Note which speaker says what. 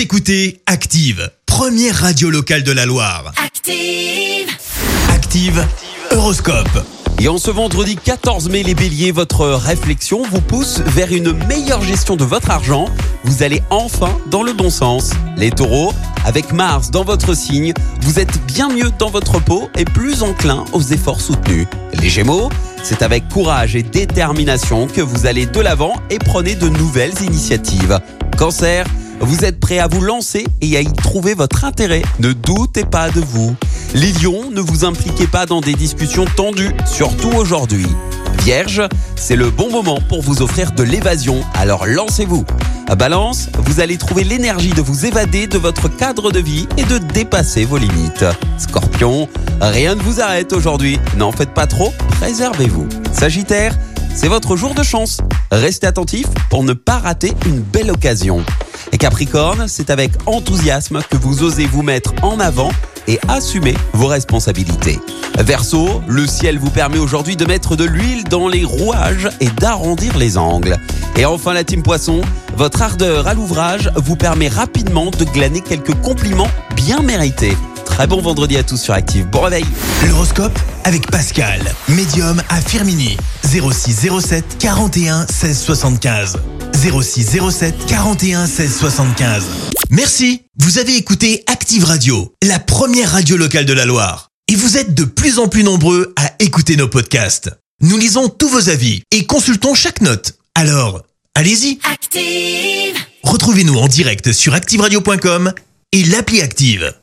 Speaker 1: Vous écoutez Active, première radio locale de la Loire.
Speaker 2: Active.
Speaker 1: Active, Horoscope.
Speaker 3: Et en ce vendredi 14 mai, les béliers, votre réflexion vous pousse vers une meilleure gestion de votre argent. Vous allez enfin dans le bon sens. Les taureaux, avec Mars dans votre signe, vous êtes bien mieux dans votre peau et plus enclin aux efforts soutenus. Les gémeaux, c'est avec courage et détermination que vous allez de l'avant et prenez de nouvelles initiatives. Cancer, vous êtes prêt à vous lancer et à y trouver votre intérêt. Ne doutez pas de vous. Les lions, ne vous impliquez pas dans des discussions tendues, surtout aujourd'hui. Vierge, c'est le bon moment pour vous offrir de l'évasion, alors lancez-vous. Balance, vous allez trouver l'énergie de vous évader de votre cadre de vie et de dépasser vos limites. Scorpion, rien ne vous arrête aujourd'hui. N'en faites pas trop, préservez-vous. Sagittaire, c'est votre jour de chance. Restez attentif pour ne pas rater une belle occasion. Et Capricorne, c'est avec enthousiasme que vous osez vous mettre en avant et assumer vos responsabilités. Verseau, le ciel vous permet aujourd'hui de mettre de l'huile dans les rouages et d'arrondir les angles. Et enfin la team Poisson, votre ardeur à l'ouvrage vous permet rapidement de glaner quelques compliments bien mérités. Très bon vendredi à tous sur Active. Bon réveil
Speaker 1: L'horoscope avec Pascal, médium à Firmini. 0607 41 16 75. 0607 41 16 75. Merci, vous avez écouté Active Radio, la première radio locale de la Loire. Et vous êtes de plus en plus nombreux à écouter nos podcasts. Nous lisons tous vos avis et consultons chaque note. Alors, allez-y,
Speaker 2: Active.
Speaker 1: retrouvez-nous en direct sur activeradio.com et l'appli Active.